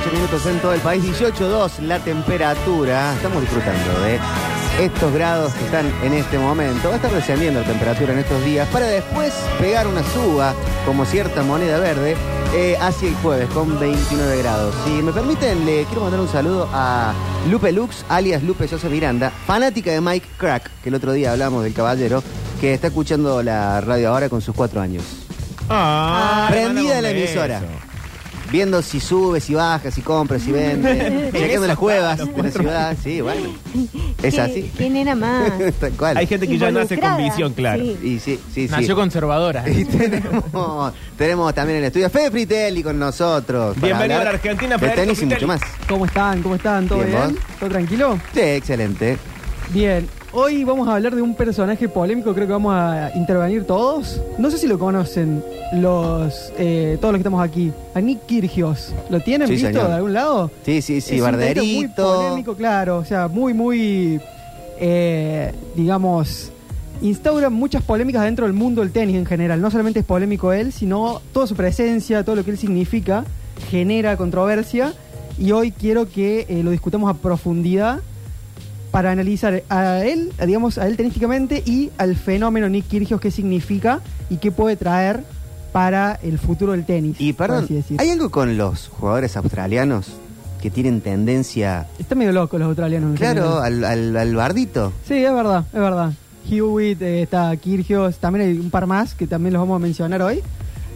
8 minutos en todo el país, 18.2 la temperatura. Estamos disfrutando de estos grados que están en este momento. Va a estar descendiendo la temperatura en estos días para después pegar una suba como cierta moneda verde eh, hacia el jueves con 29 grados. Si me permiten, le quiero mandar un saludo a Lupe Lux, alias Lupe Sosa Miranda, fanática de Mike Crack, que el otro día hablamos del caballero, que está escuchando la radio ahora con sus cuatro años. Ah, Prendida la emisora. Viendo si sube, si baja, si compra, si vende. Chequeando las cuevas de la ciudad. Sí, bueno. Es ¿Qué- así. ¿Quién era más? Tal cual. Hay gente que ya nace con visión, claro. sí. Y sí, sí, sí. Nació conservadora. Y tenemos, tenemos también en el estudio a Fede Fritelli con nosotros. para Bienvenido a la Argentina, De Federico tenis y mucho Fritelli. más. ¿Cómo están? ¿Cómo están? ¿Todo Bien, bien? ¿vos? ¿Todo tranquilo? Sí, excelente. Bien. Hoy vamos a hablar de un personaje polémico, creo que vamos a intervenir todos. No sé si lo conocen los eh, todos los que estamos aquí. A Nick Kirgios. ¿Lo tienen Sí, visto señor. de algún lado? Sí, sí, sí, Es un tenista Muy barderito. polémico, claro. O sea, muy, muy, eh, digamos, instaura muchas polémicas dentro del mundo del tenis en general. No solamente es polémico él, sino toda su presencia, todo lo que él significa, genera controversia. Y hoy quiero que eh, lo discutamos a profundidad para analizar a él, digamos, a él tenísticamente y al fenómeno Nick Kyrgios, qué significa y qué puede traer para el futuro del tenis. Y perdón. ¿hay algo con los jugadores australianos que tienen tendencia, Está medio loco los australianos. claro, al, al, al bardito? Sí, es verdad, es verdad. Hewitt, eh, está Kyrgios, también hay un par más que también los vamos a mencionar hoy.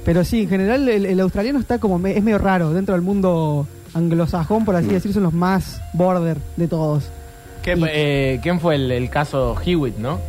Pero sí, en general el, el australiano está como, me- es medio raro dentro del mundo anglosajón, por así decir, son los más border de todos. ¿Qué- Y- eh, ¿Quién fue el, el caso Hewitt, no?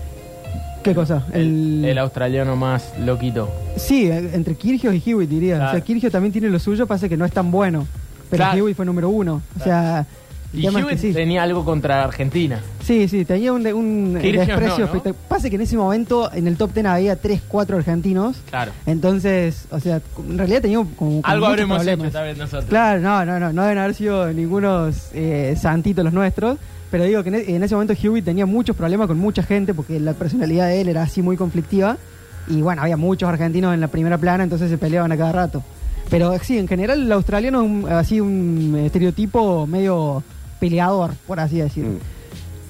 ¿Qué cosa? El, el australiano más loquito. Sí, eh, entre Kyrgios y Hewitt diría. Claro. O sea, Kyrgios también tiene lo suyo, pasa que no es tan bueno. Pero Claro. Hewitt fue número uno. O sea, el Y Hewitt sí. tenía algo contra Argentina. Sí, sí, tenía un, un desprecio no, ¿no? Pasa que en ese momento en el top ten había 3, 4 argentinos. Claro. Entonces, o sea, en realidad tenía como, Algo habremos problemas. hecho vez nosotros. Claro, no, no, no, no deben haber sido ningunos eh, santitos los nuestros. Pero digo que en, e- en ese momento Hewitt tenía muchos problemas con mucha gente porque la personalidad de él era así muy conflictiva. Y bueno, había muchos argentinos en la primera plana, entonces se peleaban a cada rato. Pero sí, en general el australiano es un- así un estereotipo medio peleador, por así decir. Mm.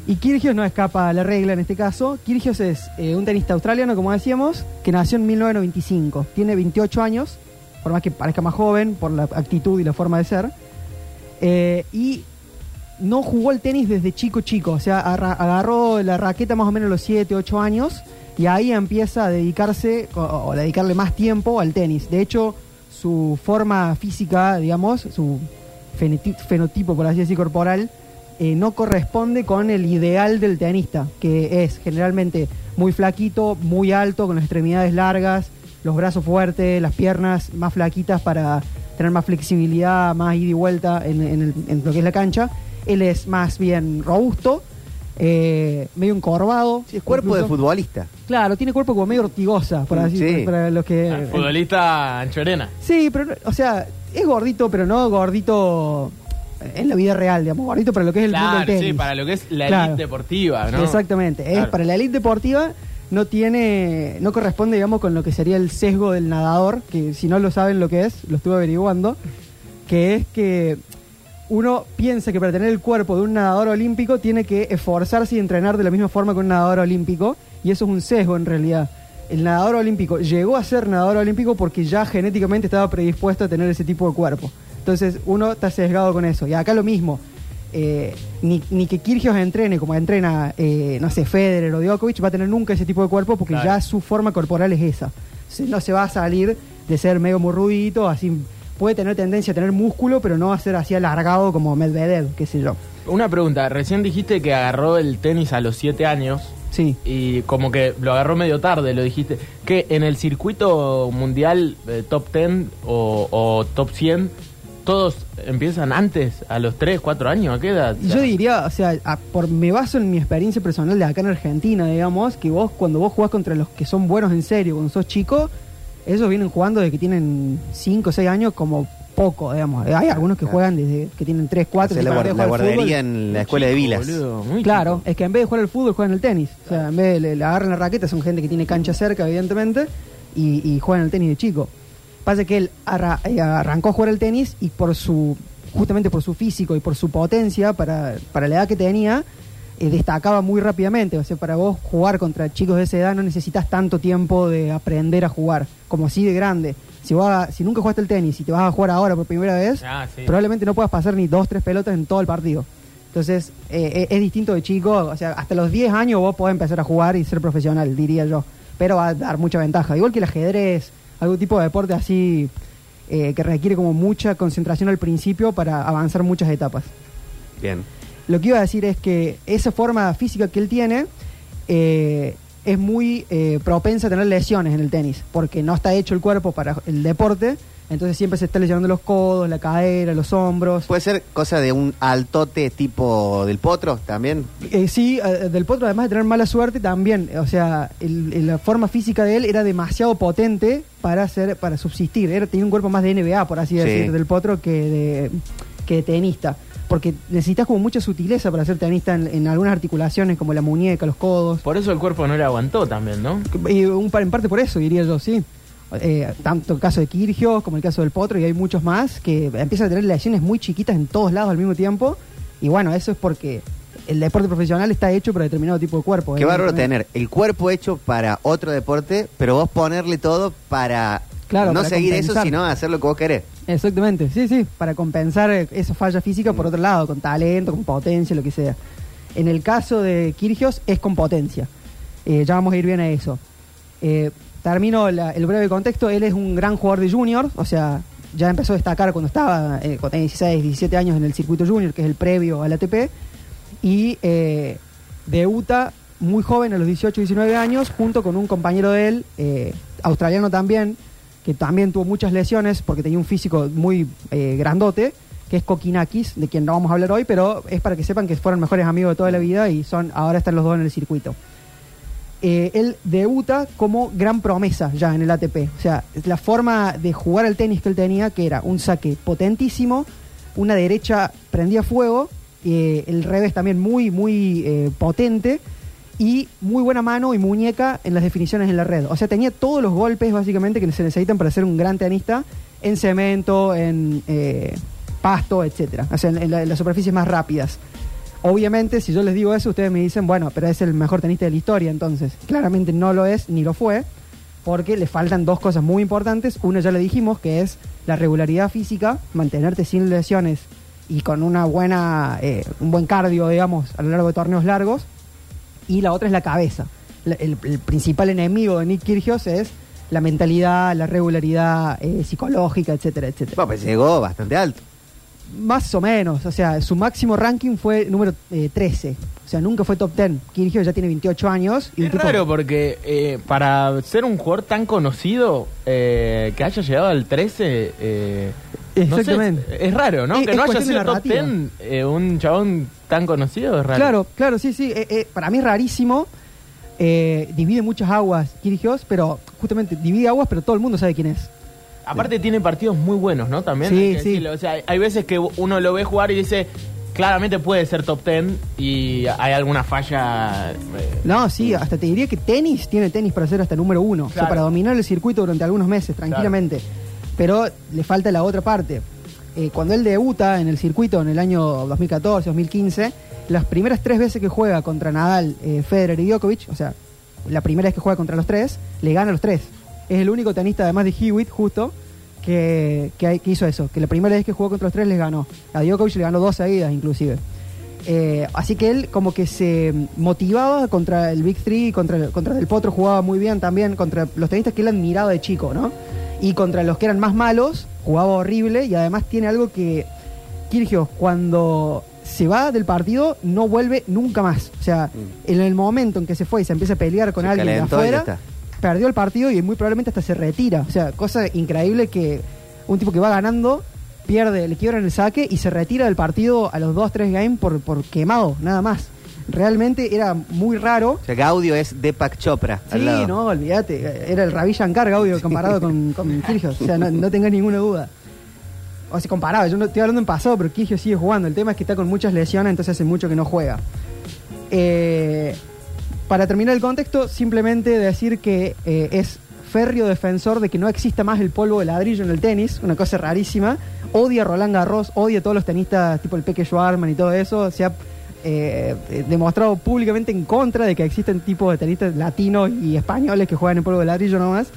Y Kyrgios no escapa a la regla en este caso. Kyrgios es eh, un tenista australiano, como decíamos, que nació en 1995. Tiene 28 años, por más que parezca más joven, por la actitud y la forma de ser. Eh, y no jugó el tenis desde chico chico, o sea, agarró la raqueta más o menos a los 7, 8 años y ahí empieza a dedicarse o, a dedicarle más tiempo al tenis. De hecho, su forma física, digamos, su fenoti- fenotipo, por así decir, corporal, eh, no corresponde con el ideal del tenista, que es generalmente muy flaquito, muy alto, con las extremidades largas, los brazos fuertes, las piernas más flaquitas para tener más flexibilidad, más ida y vuelta en, en el- en lo que es la cancha. Él es más bien robusto, eh, medio encorvado. Sí, es cuerpo de futbolista. Claro, tiene cuerpo como medio ortigosa, por así Sí. para los que... El futbolista Anchorena. Sí, pero, no- o sea, es gordito, pero no gordito en la vida real, digamos, gordito para lo que es el mundo Claro, del tenis. sí, para lo que es la Claro. elite deportiva, ¿no? Exactamente, es para la elite deportiva no tiene, no corresponde, digamos, con lo que sería el sesgo del nadador, que si no lo saben lo que es, lo estuve averiguando, que es que uno piensa que para tener el cuerpo de un nadador olímpico tiene que esforzarse y entrenar de la misma forma que un nadador olímpico, y eso es un sesgo en realidad. El nadador olímpico llegó a ser nadador olímpico porque ya genéticamente estaba predispuesto a tener ese tipo de cuerpo. Entonces uno está sesgado con eso. Y acá lo mismo. Eh, ni, ni que Kyrgios entrene como entrena, eh, no sé, Federer o Djokovic, va a tener nunca ese tipo de cuerpo porque Claro. ya su forma corporal es esa. No se va a salir de ser medio morrudito, así puede tener tendencia a tener músculo, pero no va a ser así alargado como Medvedev, qué sé yo. Una pregunta, recién dijiste que agarró el tenis a los 7 años Sí. y como que lo agarró medio tarde, lo dijiste. que en el circuito mundial eh, top 10 o, o top 100 todos empiezan antes, a los 3, 4 años? ¿A qué edad? Yo diría, o sea, a- por, me baso en mi experiencia personal de acá en Argentina, digamos, que vos cuando vos jugás contra los que son buenos en serio, cuando sos chico, ellos vienen jugando desde que tienen 5 o 6 años como poco, digamos. Hay algunos que juegan desde que tienen 3, 4, Hace la, guar- la guardería en la escuela de Vilas. Claro, es que en vez de jugar al fútbol juegan al tenis. O sea, en vez de le, le agarran la raqueta, son gente que tiene cancha cerca, evidentemente, y, y juegan al tenis de chico. Pasa que él arra- eh, arrancó a jugar al tenis y por su justamente por su físico y por su potencia para, para la edad que tenía, eh, destacaba muy rápidamente. O sea, para vos jugar contra chicos de esa edad no necesitas tanto tiempo de aprender a jugar, como así de grande. Si, vos a- si nunca jugaste el tenis y te vas a jugar ahora por primera vez, Ah, sí. probablemente no puedas pasar ni dos, tres pelotas en todo el partido. Entonces, eh, eh, es distinto de chico. O sea, hasta los 10 años vos podés empezar a jugar y ser profesional, diría yo. Pero va a dar mucha ventaja. Igual que el ajedrez, algún tipo de deporte así eh, que requiere como mucha concentración al principio para avanzar muchas etapas. Bien. Lo que iba a decir es que esa forma física que él tiene eh, es muy eh, propensa a tener lesiones en el tenis, porque no está hecho el cuerpo para el deporte, entonces siempre se está lesionando los codos, la cadera, los hombros. ¿Puede ser cosa de un altote tipo del potro también? Eh, sí, eh, del potro además de tener mala suerte también, o sea, el- el- la forma física de él era demasiado potente para hacer, para subsistir, era, tenía un cuerpo más de NBA, por así Sí. decir, del potro que de, que de tenista, porque necesitas como mucha sutileza para ser tenista en, en algunas articulaciones como la muñeca, los codos, Por eso el cuerpo no le aguantó también, ¿no? y un, par- en parte por eso diría yo, sí. Eh, tanto el caso de Kirgios como el caso del Potro y hay muchos más que empiezan a tener lesiones muy chiquitas en todos lados al mismo tiempo y bueno, eso es porque el deporte profesional está hecho para determinado tipo de cuerpo. Qué bárbaro evidentemente. tener el cuerpo hecho para otro deporte, pero vos ponerle todo para Claro, no para seguir eso, sino hacer lo que vos querés. Exactamente, sí, sí, para compensar eh, esa falla física Mm. por otro lado, con talento, con potencia, lo que sea. En el caso de Kirgios es con potencia. Eh, ya vamos a ir bien a eso. Eh, termino la- el breve contexto. Él es un gran jugador de junior, o sea, ya empezó a destacar cuando estaba, eh, cuando tenía 16, 17 años en el circuito junior, que es el previo al ATP. Y eh, debuta muy joven, a los 18, 19 años, junto con un compañero de él, eh, australiano también, que también tuvo muchas lesiones porque tenía un físico muy eh, grandote, que es Kokinakis, de quien no vamos a hablar hoy, pero es para que sepan que fueron mejores amigos de toda la vida y son ahora están los dos en el circuito. Eh, él debuta como gran promesa ya en el ATP. O sea, la forma de jugar al tenis que él tenía, que era un saque potentísimo, una derecha prendía fuego, eh, el revés también muy, muy potente y muy buena mano y muñeca en las definiciones en la red. O sea, tenía todos los golpes básicamente que se necesitan para ser un gran tenista en cemento, en eh, pasto, etcétera. O sea, en, la- las superficies más rápidas. Obviamente, si yo les digo eso, ustedes me dicen, bueno, pero es el mejor tenista de la historia, entonces. Claramente no lo es, ni lo fue, porque le faltan dos cosas muy importantes. Una ya le dijimos, que es la regularidad física, mantenerte sin lesiones y con una buena, eh, un buen cardio, digamos, a lo largo de torneos largos. Y la otra es la cabeza. La- el, el principal enemigo de Nick Kyrgios es la mentalidad, la regularidad eh, psicológica, etcétera, etcétera. Bueno, pues llegó bastante alto. Más o menos, o sea, su máximo ranking fue número eh, 13. O sea, nunca fue top 10. Kyrgios ya tiene 28 años. Y Es tipo- raro porque eh, para ser un jugador tan conocido eh, que haya llegado al 13, eh, no sé, Exactamente. es raro, ¿no? Es- que no haya sido top. 10 eh, un chabón tan conocido, es raro. Claro, claro, sí, sí. eh, eh, para mí es rarísimo. Eh, divide muchas aguas Kyrgios, pero justamente divide aguas, pero todo el mundo sabe quién es. Aparte tiene partidos muy buenos, ¿no? También. Sí, hay que sí. decirlo. O sea, hay- veces que uno lo ve jugar y dice, claramente puede ser top 10 y hay alguna falla. eh, No, sí, hasta te diría que tenis tiene tenis para ser hasta número uno. O sea, para dominar el circuito durante algunos meses, tranquilamente. Pero le falta la otra parte. Eh, cuando él debuta en el circuito en el año 2014, 2015, las primeras tres veces que juega contra Nadal, eh, Federer y Djokovic, o sea, la primera vez que juega contra los tres, le gana a los tres. Es el único tenista, además de Hewitt, justo, que, que, hizo eso. Que la primera vez que jugó contra los tres les ganó. A Djokovic le ganó dos seguidas, inclusive. Eh, así que él como que se motivaba contra el Big Three, contra, contra el Potro jugaba muy bien también, contra los tenistas que él admiraba de chico, ¿no? Y contra los que eran más malos, jugaba horrible y además tiene algo que Kyrgios cuando se va del partido no vuelve nunca más. O sea, en el momento en que se fue y se empieza a pelear con Se alguien de afuera, perdió el partido y muy probablemente hasta se retira. O sea, cosa increíble que un tipo que va ganando pierde, le quiebran el saque y se retira del partido a los 2-3 games por, por quemado, nada más. Realmente era muy raro. O sea, Gaudio es Deepak Chopra. al Sí, lado. no, olvídate. Era el Ravi Shankar Gaudio comparado con, con Kyrgios. O sea, no, no tengas ninguna duda. O sea, comparado. Yo no estoy hablando en pasado, pero Kyrgios sigue jugando. El tema es que está con muchas lesiones, entonces hace mucho que no juega. Eh, para terminar el contexto, simplemente decir que eh, es férreo defensor de que no exista más el polvo de ladrillo en el tenis, una cosa rarísima. Odia a Roland Garros, odia a todos los tenistas tipo el Peque Schwarman y todo eso. Se ha eh, demostrado públicamente en contra de que existen tipos de tenistas latinos y españoles que juegan en polvo de ladrillo nomás.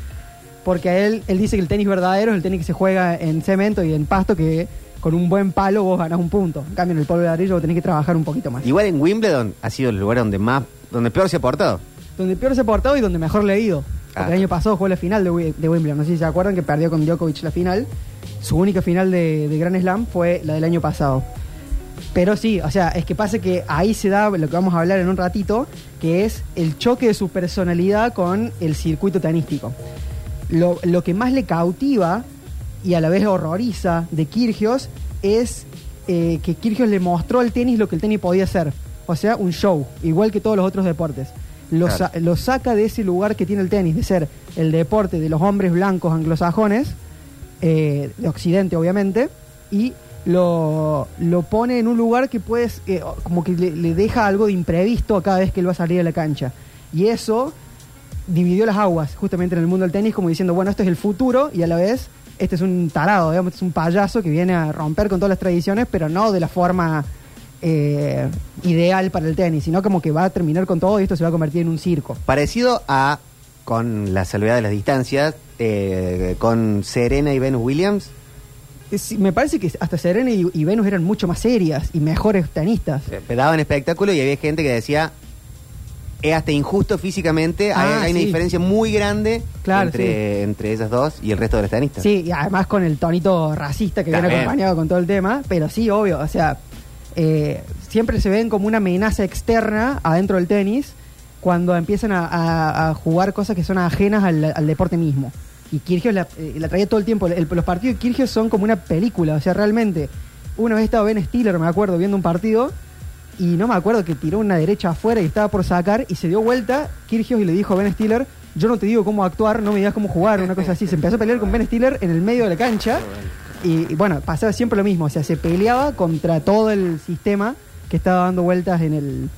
Porque a él, él dice que el tenis verdadero es el tenis que se juega en cemento y en pasto, que con un buen palo vos ganás un punto. En cambio, en el polvo de ladrillo vos tenés que trabajar un poquito más. Igual en Wimbledon ha sido el lugar donde más, donde peor se ha portado. Donde peor se ha portado y donde mejor le ha ido. Porque Ah. el año pasado fue la final de Wimbledon. No sé si se acuerdan que perdió con Djokovic la final. Su única final de, de Grand Slam fue la del año pasado. Pero sí, o sea, es que pasa que ahí se da lo que vamos a hablar en un ratito, que es el choque de su personalidad con el circuito tenístico. Lo, lo que más le cautiva y a la vez horroriza de Kirgios es eh, que Kirgios le mostró al tenis lo que el tenis podía hacer. O sea, un show, igual que todos los otros deportes. Lo, Claro. sa- lo saca de ese lugar que tiene el tenis, de ser el deporte de los hombres blancos anglosajones, eh, de Occidente obviamente, y lo, lo pone en un lugar que puedes, eh, como que le, deja algo de imprevisto a cada vez que él va a salir a la cancha. Y eso dividió las aguas justamente en el mundo del tenis, como diciendo, bueno, esto es el futuro y a la vez este es un tarado, digamos, es un payaso que viene a romper con todas las tradiciones, pero no de la forma eh, ideal para el tenis, sino como que va a terminar con todo y esto se va a convertir en un circo. Parecido a, con la salvedad de las distancias, eh, con Serena y Venus Williams. Es- me parece que hasta Serena y, y Venus eran mucho más serias y mejores tenistas. eh, daban espectáculo y había gente que decía es hasta injusto físicamente, hay, Ah, hay una sí. diferencia muy grande Claro, entre, entre esas dos y el resto de los tenistas. Sí, y además con el tonito racista que viene También. acompañado con todo el tema, pero sí, obvio, o sea, eh, siempre se ven como una amenaza externa adentro del tenis cuando empiezan a, a- a jugar cosas que son ajenas al, al deporte mismo. Y Kirgios la, eh, la traía todo el tiempo. Los partidos de Kirgios son como una película, o sea, realmente. Una vez estaba Ben Stiller, me acuerdo, viendo un partido y no me acuerdo que tiró una derecha afuera y estaba por sacar y se dio vuelta Kirgios y le dijo a Ben Stiller, yo no te digo cómo actuar, no me digas cómo jugar, una cosa así. Se empezó a pelear con Ben Stiller en el medio de la cancha y, y bueno, pasaba siempre lo mismo, o sea, se peleaba contra todo el sistema que estaba dando vueltas en el,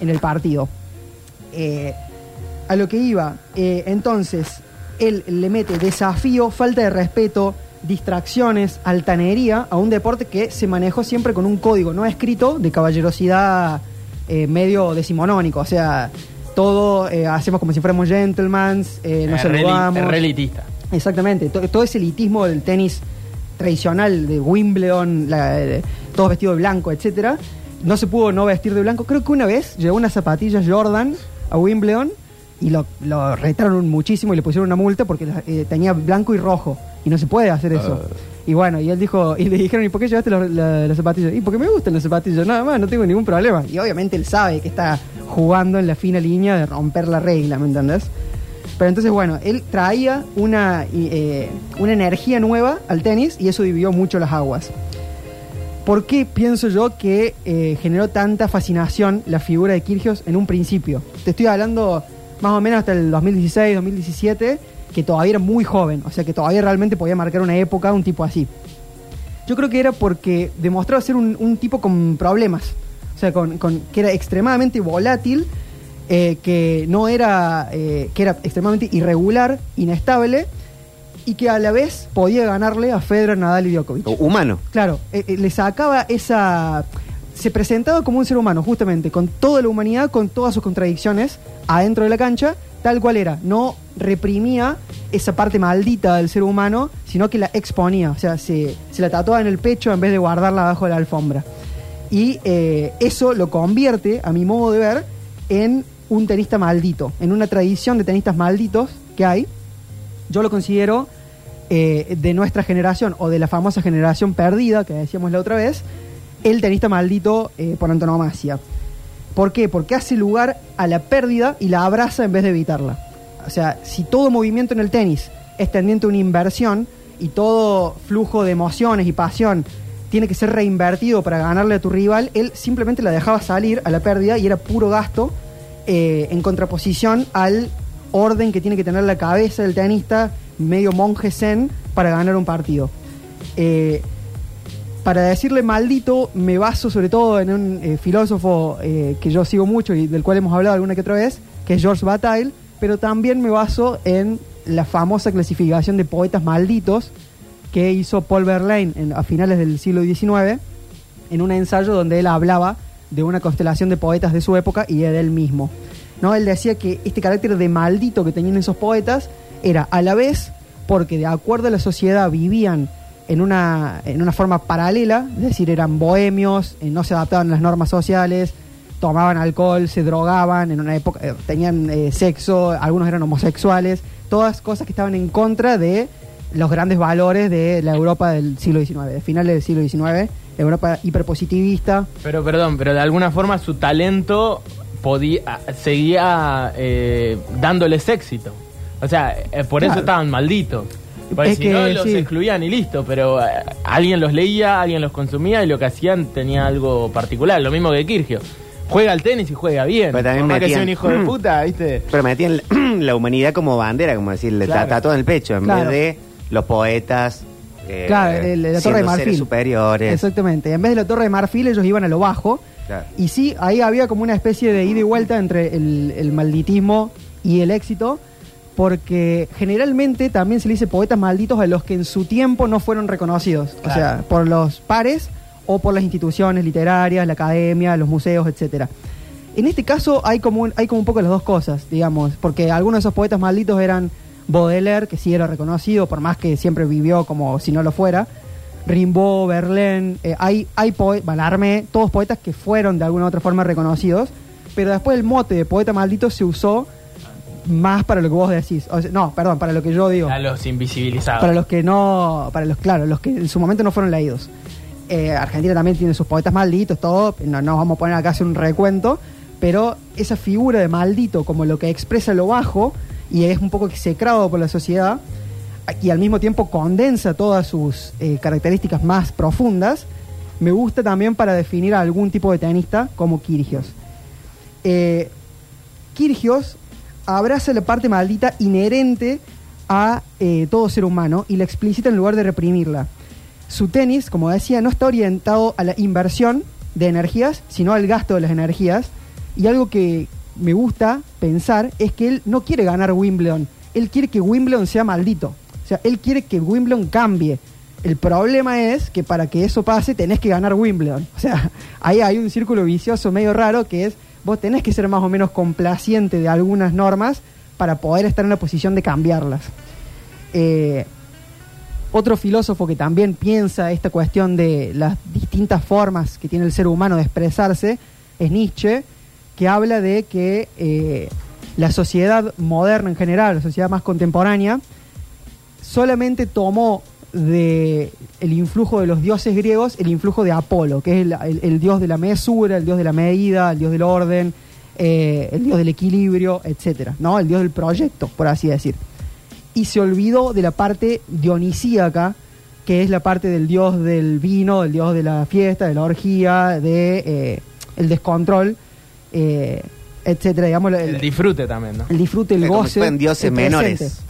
en el partido. Eh, a lo que iba, eh, entonces, él le mete desafío, falta de respeto, distracciones, altanería a un deporte que se manejó siempre con un código no escrito de caballerosidad eh, medio decimonónico. O sea, todo eh, hacemos como si fuéramos gentlemen, eh, nos saludamos. es relitista. Exactamente, to- todo ese elitismo del tenis tradicional de Wimbledon, la- eh, todos vestidos de blanco, etcétera, no se pudo no vestir de blanco. Creo que una vez llevó unas zapatillas Jordan a Wimbledon y lo, lo retaron muchísimo y le pusieron una multa porque eh, tenía blanco y rojo y no se puede hacer eso. Y bueno, y él dijo, y le dijeron, ¿y por qué llevaste los- la- las zapatillas? Y porque me gustan las zapatillas, nada más, no tengo ningún problema. Y obviamente él sabe que está jugando en la fina línea de romper la regla, ¿me entendés? Pero entonces, bueno, él traía una, eh, una energía nueva al tenis y eso dividió mucho las aguas. ¿Por qué pienso yo que eh, generó tanta fascinación la figura de Kirgios en un principio? Te estoy hablando más o menos hasta el 2016, 2017, que todavía era muy joven, o sea que todavía realmente podía marcar una época un tipo así. Yo creo que era porque demostraba ser un, un tipo con problemas, o sea, con, con- que era extremadamente volátil, eh, que no era, eh, que era extremadamente irregular, inestable, y que a la vez podía ganarle a Federer, Nadal y Djokovic. Humano. Claro, eh, le sacaba esa... Se presentaba como un ser humano, justamente, con toda la humanidad, con todas sus contradicciones, adentro de la cancha, tal cual era. No reprimía esa parte maldita del ser humano, sino que la exponía. O sea, se, la tatuaba en el pecho en vez de guardarla abajo de la alfombra. Y eh, eso lo convierte, a mi modo de ver, en un tenista maldito, en una tradición de tenistas malditos que hay. Yo lo considero eh, de nuestra generación o de la famosa generación perdida que decíamos la otra vez, el tenista maldito eh, por antonomasia. ¿Por qué? Porque hace lugar a la pérdida y la abraza en vez de evitarla. O sea, si todo movimiento en el tenis es tendiente a una inversión y todo flujo de emociones y pasión tiene que ser reinvertido para ganarle a tu rival, él simplemente la dejaba salir a la pérdida y era puro gasto eh, en contraposición al orden que tiene que tener la cabeza del tenista, medio monje zen, para ganar un partido. Eh, para decirle maldito, me baso sobre todo en un eh, filósofo eh, que yo sigo mucho y del cual hemos hablado alguna que otra vez, que es George Bataille, pero también me baso en la famosa clasificación de poetas malditos que hizo Paul Verlaine a finales del siglo XIX en un ensayo donde él hablaba de una constelación de poetas de su época y de él mismo. ¿no? Él decía que este carácter de maldito que tenían esos poetas era a la vez porque de acuerdo a la sociedad vivían en una, en una forma paralela, es decir, eran bohemios, eh, no se adaptaban a las normas sociales, tomaban alcohol, se drogaban, en una época eh, tenían eh, sexo, algunos eran homosexuales, todas cosas que estaban en contra de los grandes valores de la Europa del siglo XIX, de finales del siglo XIX, Europa hiperpositivista. Pero perdón, pero de alguna forma su talento podía seguía eh, dándoles éxito. O sea, eh, por eso estaban malditos. Porque Es si que, no los sí. excluían y listo, pero eh, alguien los leía, alguien los consumía y lo que hacían tenía algo particular, lo mismo que Kirgio. Juega al tenis y juega bien. Pero también Por más que sea un hijo de puta, ¿viste? Pero metían la, la humanidad como bandera, como decirle, Claro. está todo en el pecho, en Claro. vez de los poetas. eh, Claro, el- la Torre de siendo Marfil. seres superiores. Exactamente. En vez de la Torre de Marfil, ellos iban a lo bajo. Claro. Y sí, ahí había como una especie de ida y vuelta entre el, el malditismo y el éxito, porque generalmente también se le dice poetas malditos a los que en su tiempo no fueron reconocidos, o sea, por los pares o por las instituciones literarias, la academia, los museos, etcétera. En este caso hay como un, hay como un poco las dos cosas, digamos, porque algunos de esos poetas malditos eran Baudelaire, que sí era reconocido, por más que siempre vivió como si no lo fuera, Rimbaud, Verlaine, eh, hay, hay poe- Mallarmé, todos poetas que fueron de alguna u otra forma reconocidos, pero después el mote de poeta maldito se usó más para lo que vos decís. O sea, no, perdón, para lo que yo digo. A los invisibilizados. Para los que no, para los, claro, los que en su momento no fueron leídos. Eh, Argentina también tiene sus poetas malditos, todo, no nos vamos a poner acá a hacer un recuento, pero esa figura de maldito como lo que expresa lo bajo y es un poco execrado por la sociedad y al mismo tiempo condensa todas sus eh, características más profundas, me gusta también para definir a algún tipo de tenista como Kirgios. Eh, Kirgios abraza la parte maldita inherente a eh, todo ser humano y la explicita en lugar de reprimirla. Su tenis, como decía, no está orientado a la inversión de energías, sino al gasto de las energías. Y algo que me gusta pensar es que él no quiere ganar Wimbledon, él quiere que Wimbledon sea maldito. O sea, él quiere que Wimbledon cambie. El problema es que para que eso pase tenés que ganar Wimbledon. O sea, ahí hay un círculo vicioso medio raro que es vos tenés que ser más o menos complaciente de algunas normas para poder estar en la posición de cambiarlas. Eh, otro filósofo que también piensa esta cuestión de las distintas formas que tiene el ser humano de expresarse es Nietzsche, que habla de que eh, la sociedad moderna en general, la sociedad más contemporánea, solamente tomó de el influjo de los dioses griegos el influjo de Apolo, que es el, el- el dios de la mesura, el dios de la medida, el dios del orden, eh, el dios del equilibrio, etcétera, ¿no? El dios del proyecto, por así decir. Y se olvidó de la parte dionisíaca, que es la parte del dios del vino, del dios de la fiesta, de la orgía, de eh, el descontrol, eh, etcétera, digamos, El disfrute también, ¿no? el disfrute, el goce. fueran dioses menores.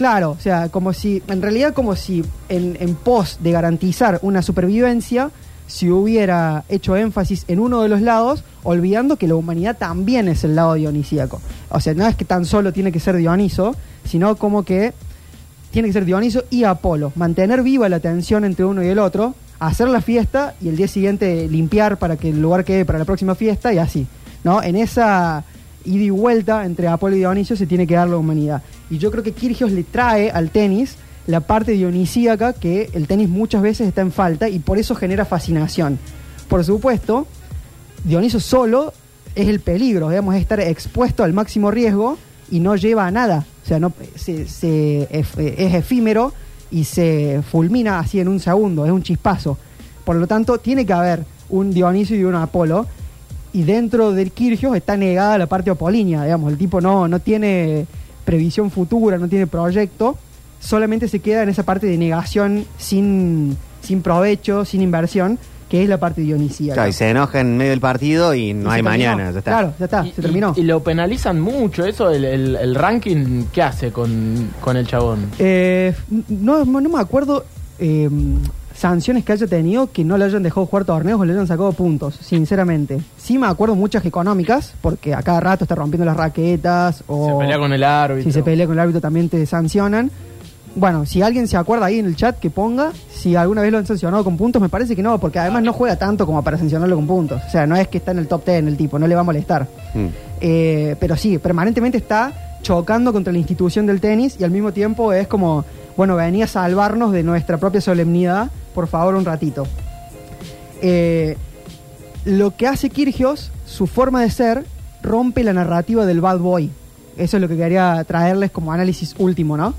Claro, o sea, como si, en realidad como si en, en pos de garantizar una supervivencia, si hubiera hecho énfasis en uno de los lados, olvidando que la humanidad también es el lado dionisíaco. O sea, no es que tan solo tiene que ser Dioniso, sino como que tiene que ser Dioniso y Apolo. Mantener viva la tensión entre uno y el otro, hacer la fiesta y el día siguiente limpiar para que el lugar quede para la próxima fiesta y así. ¿no? En esa ida y vuelta entre Apolo y Dionisio se tiene que dar la humanidad. Y yo creo que Kirgios le trae al tenis la parte dionisíaca que el tenis muchas veces está en falta y por eso genera fascinación. Por supuesto, Dioniso solo es el peligro, digamos, es estar expuesto al máximo riesgo y no lleva a nada. O sea, no, ef- es efímero y se fulmina así en un segundo, es un chispazo. Por lo tanto, tiene que haber un Dionisio y un Apolo. Y dentro del Kirgios está negada la parte apolínea, digamos, el tipo no, no tiene previsión futura, no tiene proyecto, solamente se queda en esa parte de negación sin, sin provecho, sin inversión, que es la parte dionisíaca. Claro, y se enoja en medio del partido y no Y hay mañana, ya está. Claro, ya está, Y- se terminó. Y, y lo penalizan mucho, eso, el, el- el ranking, ¿qué hace con, con el chabón? Eh, no, no me acuerdo eh, sanciones que haya tenido que no le hayan dejado jugar torneos o le hayan sacado puntos, sinceramente. Sí me acuerdo muchas económicas, porque a cada rato está rompiendo las raquetas o Se pelea con el árbitro. si se pelea con el árbitro también te sancionan. Bueno, si alguien se acuerda ahí en el chat que ponga si alguna vez lo han sancionado con puntos, me parece que no, porque además no juega tanto como para sancionarlo con puntos. O sea, no es que está en el top 10 el tipo, no le va a molestar. Mm. Eh, pero sí, permanentemente está chocando contra la institución del tenis y al mismo tiempo es como, bueno, venía a salvarnos de nuestra propia solemnidad, por favor, un ratito. Eh, lo que hace Kirgios, su forma de ser, rompe la narrativa del bad boy. Eso es lo que quería traerles como análisis último, ¿no?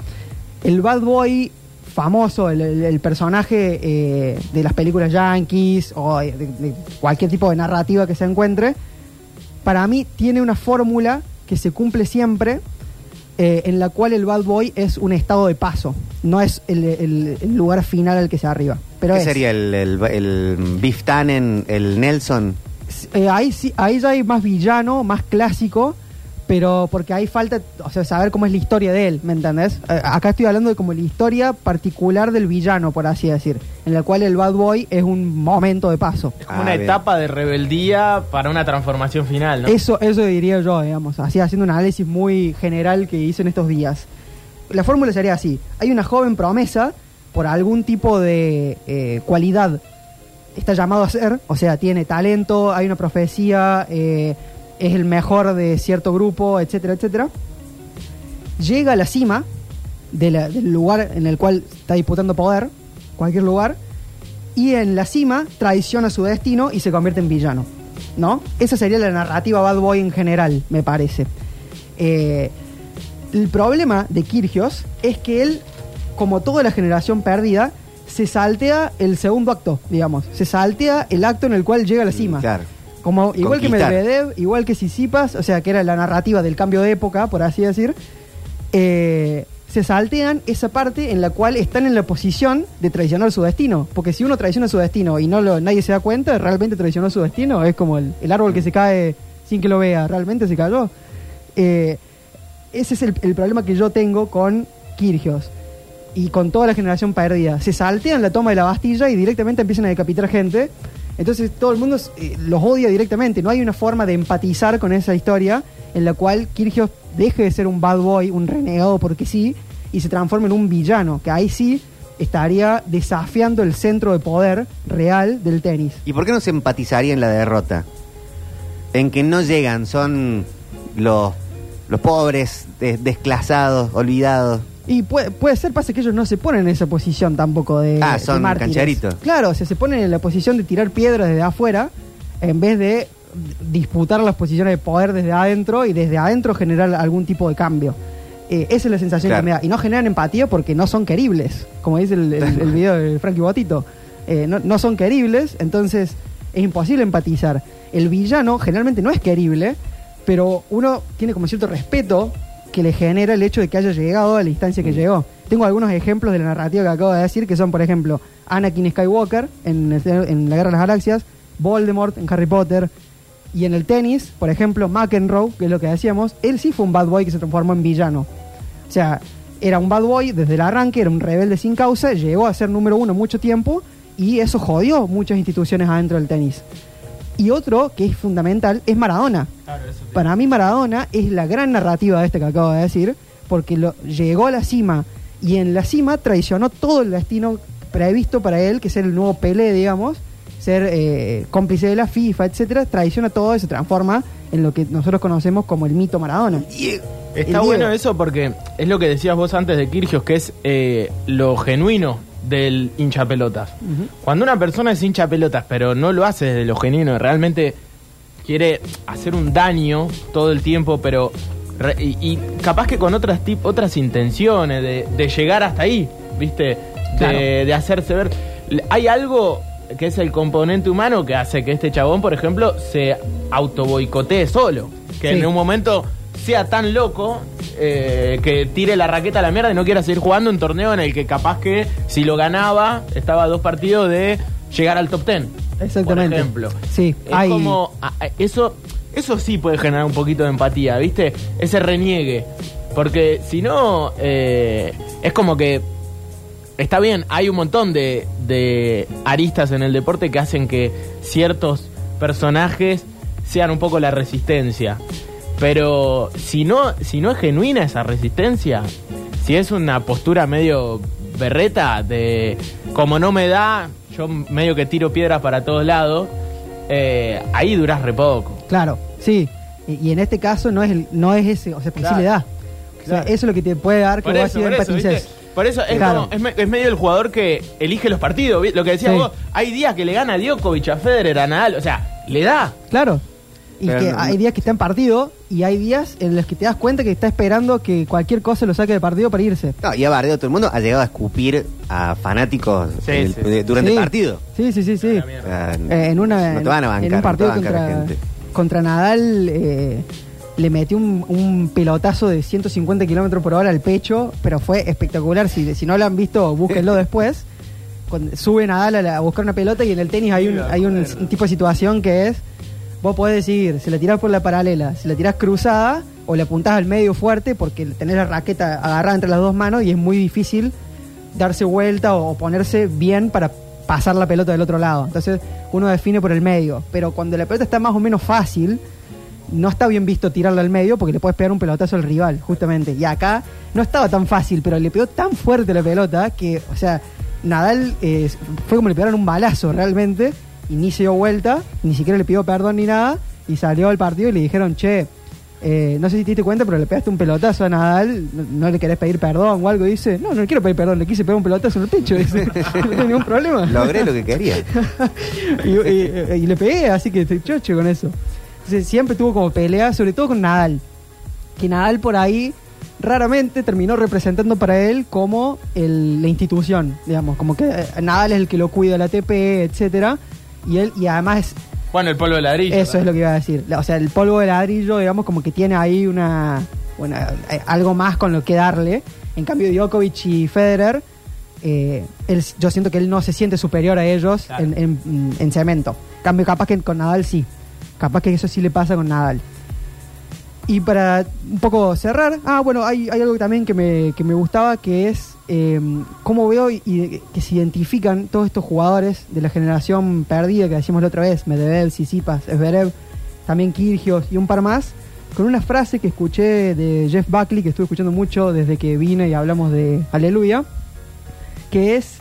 El bad boy famoso, el, personaje eh, de las películas yankees o de cualquier tipo de narrativa que se encuentre, para mí tiene una fórmula que se cumple siempre, eh, en la cual el bad boy es un estado de paso, no es el, el- el lugar final al que se arriba. Pero ¿Qué es. sería el, el, el Biff Tannen, el Nelson? Eh, ahí, sí, ahí ya hay más villano, más clásico, pero porque ahí falta, o sea, saber cómo es la historia de él, ¿me entendés? Eh, acá estoy hablando de como la historia particular del villano, por así decir, en la cual el bad boy es un momento de paso. Es como Ah, una bien. etapa de rebeldía para una transformación final, ¿no? Eso, eso diría yo, digamos, así haciendo un análisis muy general que hice en estos días. La fórmula sería así: hay una joven promesa por algún tipo de eh, cualidad está llamado a ser, o sea, tiene talento, hay una profecía, eh, es el mejor de cierto grupo, etcétera, etcétera. Llega a la cima del lugar en el cual está disputando poder, cualquier lugar, y en la cima traiciona su destino y se convierte en villano. ¿No? Esa sería la narrativa Bad Boy en general, me parece. Eh, el problema de Kirgios es que él, como toda la generación perdida, se saltea el segundo acto, digamos. Se saltea el acto en el cual llega a la cima. Claro. Como, igual Conquistar. que Medvedev, igual que Sisipas, o sea, que era la narrativa del cambio de época, por así decir, eh, se saltean esa parte en la cual están en la posición de traicionar su destino. Porque si uno traiciona su destino y no lo, nadie se da cuenta, realmente traicionó su destino. Es como el, el árbol que se cae sin que lo vea, realmente se cayó. Eh, ese es el, el problema que yo tengo con Kirgios y con toda la generación perdida. Se saltean la toma de la Bastilla y directamente empiezan a decapitar gente. Entonces todo el mundo eh, los odia directamente. No hay una forma de empatizar con esa historia en la cual Kirgios deje de ser un bad boy, un renegado porque sí, y se transforme en un villano, que ahí sí estaría desafiando el centro de poder real del tenis. ¿Y por qué no se empatizaría en la derrota? En que no llegan, son los, los pobres, des- desclasados, olvidados. Y puede, puede ser, pasa que ellos no se ponen en esa posición tampoco de. Ah, de son cancheritos. Claro, o sea, se ponen en la posición de tirar piedras desde afuera en vez de disputar las posiciones de poder desde adentro y desde adentro generar algún tipo de cambio. Eh, esa es la sensación Claro. que me da. Y no generan empatía porque no son queribles, como dice el, el- el video de Frankie Botito. Eh, no, no son queribles, entonces es imposible empatizar. El villano generalmente no es querible, pero uno tiene como cierto respeto que le genera el hecho de que haya llegado a la instancia que llegó. Tengo algunos ejemplos de la narrativa que acabo de decir, que son, por ejemplo, Anakin Skywalker en, el- en La Guerra de las Galaxias, Voldemort en Harry Potter, y en el tenis, por ejemplo, McEnroe, que es lo que decíamos, él sí fue un bad boy que se transformó en villano. O sea, era un bad boy desde el arranque, era un rebelde sin causa, llegó a ser número uno mucho tiempo y eso jodió muchas instituciones adentro del tenis. Y otro que es fundamental es Maradona. Para mí Maradona es la gran narrativa de este que acabo de decir, porque lo, llegó a la cima y en la cima traicionó todo el destino previsto para él, que es ser el nuevo Pelé, digamos, ser eh, cómplice de la FIFA, etcétera, traiciona todo y se transforma en lo que nosotros conocemos como el mito Maradona. El Está Diego. bueno eso porque es lo que decías vos antes de Kirgios, que es eh, lo genuino del hincha pelotas. Cuando una persona es hincha pelotas, pero no lo hace desde lo genuino, realmente quiere hacer un daño todo el tiempo, pero re- y, y capaz que con otras tip, otras intenciones de, de llegar hasta ahí, ¿viste? De, Claro. de hacerse ver. Hay algo que es el componente humano que hace que este chabón, por ejemplo, se autoboicotee solo. Que Sí. en un momento sea tan loco eh, que tire la raqueta a la mierda y no quiera seguir jugando un torneo en el que capaz que si lo ganaba estaba a dos partidos de llegar al top ten. Exactamente. Por ejemplo. Sí, Es hay- como a- a- eso eso sí puede generar un poquito de empatía, ¿viste? Ese reniegue. Porque si no, eh, es como que está bien, hay un montón de, de aristas en el deporte que hacen que ciertos personajes sean un poco la resistencia. Pero si no, si no es genuina esa resistencia, si es una postura medio berreta de como no me da, yo medio que tiro piedras para todos lados, eh, ahí duras re poco. Claro, sí. Y, y en este caso no es el, no es ese, o sea, porque Claro. sí le da. O sea, Claro. eso es lo que te puede dar que Por vos eso, por. Por eso es, Claro. como- es, me- es medio el jugador que elige los partidos. Lo que decías Sí. vos, hay días que le gana a Djokovic, a Federer, a Nadal. O sea, le da. Claro. Y Pero que no- hay días que está en partido y hay días en los que te das cuenta que está esperando que cualquier cosa lo saque de partido para irse. No, y ha bardeado todo el mundo, ha llegado a escupir a fanáticos Sí, en el- sí. de- durante Sí. el partido. Sí, sí, sí, sí. Mierda. Ah, Eh, en una no te van a bancar, en un no te partido a bancar la contra, gente. contra Nadal eh, le metió un, un pelotazo de 150 kilómetros por hora al pecho, pero fue espectacular. Si, si no lo han visto, búsquenlo después. Cuando sube Nadal a, la- a buscar una pelota y en el tenis hay un, hay un, un tipo de situación que es, vos podés decidir, si la tirás por la paralela, si la tirás cruzada o le apuntás al medio fuerte porque tenés la raqueta agarrada entre las dos manos y es muy difícil darse vuelta o, o ponerse bien para pasar la pelota del otro lado. Entonces uno define por el medio. Pero cuando la pelota está más o menos fácil, no está bien visto tirarla al medio porque le puedes pegar un pelotazo al rival, justamente. Y acá no estaba tan fácil, pero le pegó tan fuerte la pelota que, o sea, Nadal eh, fue como le pegaron un balazo realmente y ni se dio vuelta, ni siquiera le pidió perdón ni nada y salió al partido y le dijeron, che, eh, no sé si te diste cuenta, pero le pegaste un pelotazo a Nadal, no, no le querés pedir perdón o algo. Y dice, no, no le quiero pedir perdón, le quise pegar un pelotazo en el pecho. Dice, no tengo ningún problema. Logré lo que quería. y, y- y le pegué, así que estoy chocho con eso. Entonces, siempre tuvo como pelea, sobre todo con Nadal. Que Nadal por ahí raramente terminó representando para él como el- la institución, digamos, como que eh, Nadal es el que lo cuida la ATP, etcétera, y él y además es- Bueno, el polvo de ladrillo. eso es lo que iba a decir. O sea, el polvo de ladrillo, digamos, como que tiene ahí una, una- eh, algo más con lo que darle. En cambio, Djokovic y Federer, eh, él- yo siento que él no se siente superior a ellos Claro. en, en- en cemento. En cambio, capaz que con Nadal sí. Capaz que eso sí le pasa con Nadal. Y para un poco cerrar, ah, bueno, hay, hay algo también que me, que me gustaba, que es eh, cómo veo y, y que se identifican todos estos jugadores de la generación perdida que decíamos la otra vez, Medvedev, Tsitsipas, Zverev, también Kirgios y un par más, con una frase que escuché de Jeff Buckley, que estuve escuchando mucho desde que vine y hablamos de Aleluya, que es,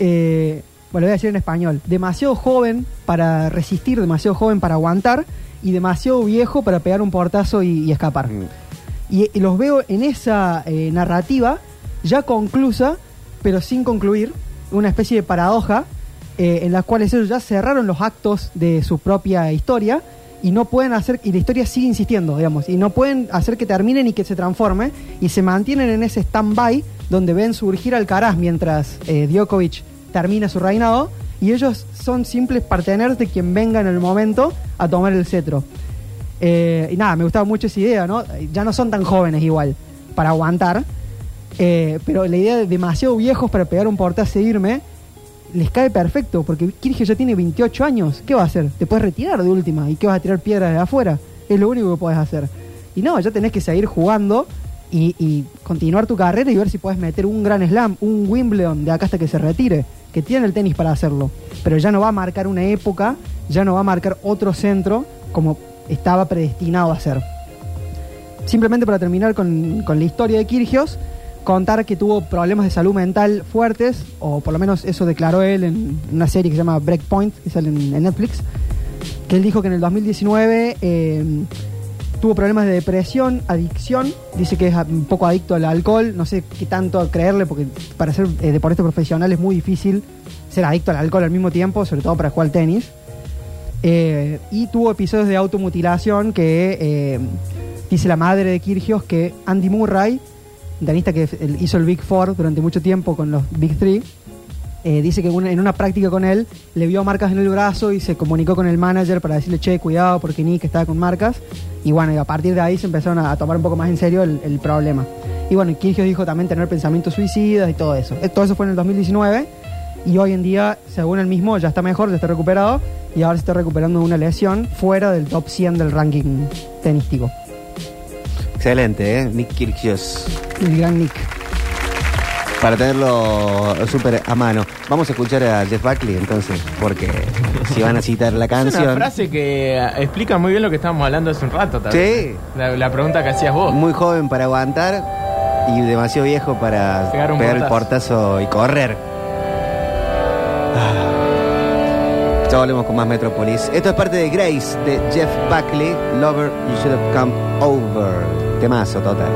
eh, bueno, lo voy a decir en español, demasiado joven para resistir, demasiado joven para aguantar y demasiado viejo para pegar un portazo y, y escapar. Mm. Y, y los veo en esa eh, narrativa ya conclusa, pero sin concluir, una especie de paradoja eh, en la cual ellos ya cerraron los actos de su propia historia y no pueden hacer, y la historia sigue insistiendo, digamos, y no pueden hacer que terminen y que se transforme, y se mantienen en ese stand-by donde ven surgir Alcaraz mientras eh, Djokovic termina su reinado, y ellos son simples parteners de quien venga en el momento a tomar el cetro. Eh, y nada, me gustaba mucho esa idea, ¿no? Ya no son tan jóvenes igual para aguantar, eh, pero la idea de demasiado viejos para pegar un portazo e irme les cae perfecto, porque Kirchner ya tiene 28 años. ¿Qué va a hacer? Te puedes retirar de última. ¿Y qué vas a tirar piedras de afuera? Es lo único que puedes hacer. Y no, ya tenés que seguir jugando y, continuar tu carrera y ver si puedes meter un gran slam, un Wimbledon de acá hasta que se retire, que tiene el tenis para hacerlo. Pero ya no va a marcar una época, ya no va a marcar otro centro como estaba predestinado a ser. Simplemente para terminar con la historia de Kirgios, contar que tuvo problemas de salud mental fuertes, o por lo menos eso declaró él en una serie que se llama Breakpoint, que sale en, Netflix, que él dijo que en el 2019 eh, tuvo problemas de depresión, adicción, dice que es un poco adicto al alcohol, no sé qué tanto creerle, porque para ser eh, deportista profesional es muy difícil ser adicto al alcohol al mismo tiempo, sobre todo para jugar tenis. Eh, y tuvo episodios de automutilación que eh, dice la madre de Kirgios que Andy Murray, un tenista que hizo el Big Four durante mucho tiempo con los Big Three, eh, dice que en una práctica con él le vio marcas en el brazo y se comunicó con el manager para decirle, che, cuidado porque Nick estaba con marcas. Y bueno, a partir de ahí se empezaron a, tomar un poco más en serio el, problema. Y bueno, Kirgios dijo también tener pensamientos suicidas y todo eso. Eh, Todo eso fue en el 2019 y hoy en día, según él mismo, ya está mejor, ya está recuperado y ahora se está recuperando una lesión fuera del top 100 del ranking tenístico. Excelente, ¿eh? Nick Kyrgios. El gran Nick. para tenerlo súper a mano. Vamos a escuchar a Jeff Buckley entonces, porque si van a citar la Es una canción. frase que explica muy bien lo que estábamos hablando hace un rato también. Sí. La, la pregunta que hacías vos. Muy joven para aguantar y demasiado viejo para Pegar un pegar el portazo y correr. Ah. Ya volvemos con más Metropolis. Esto es parte de Grace de Jeff Buckley. Lover, you should have come over. Temazo total.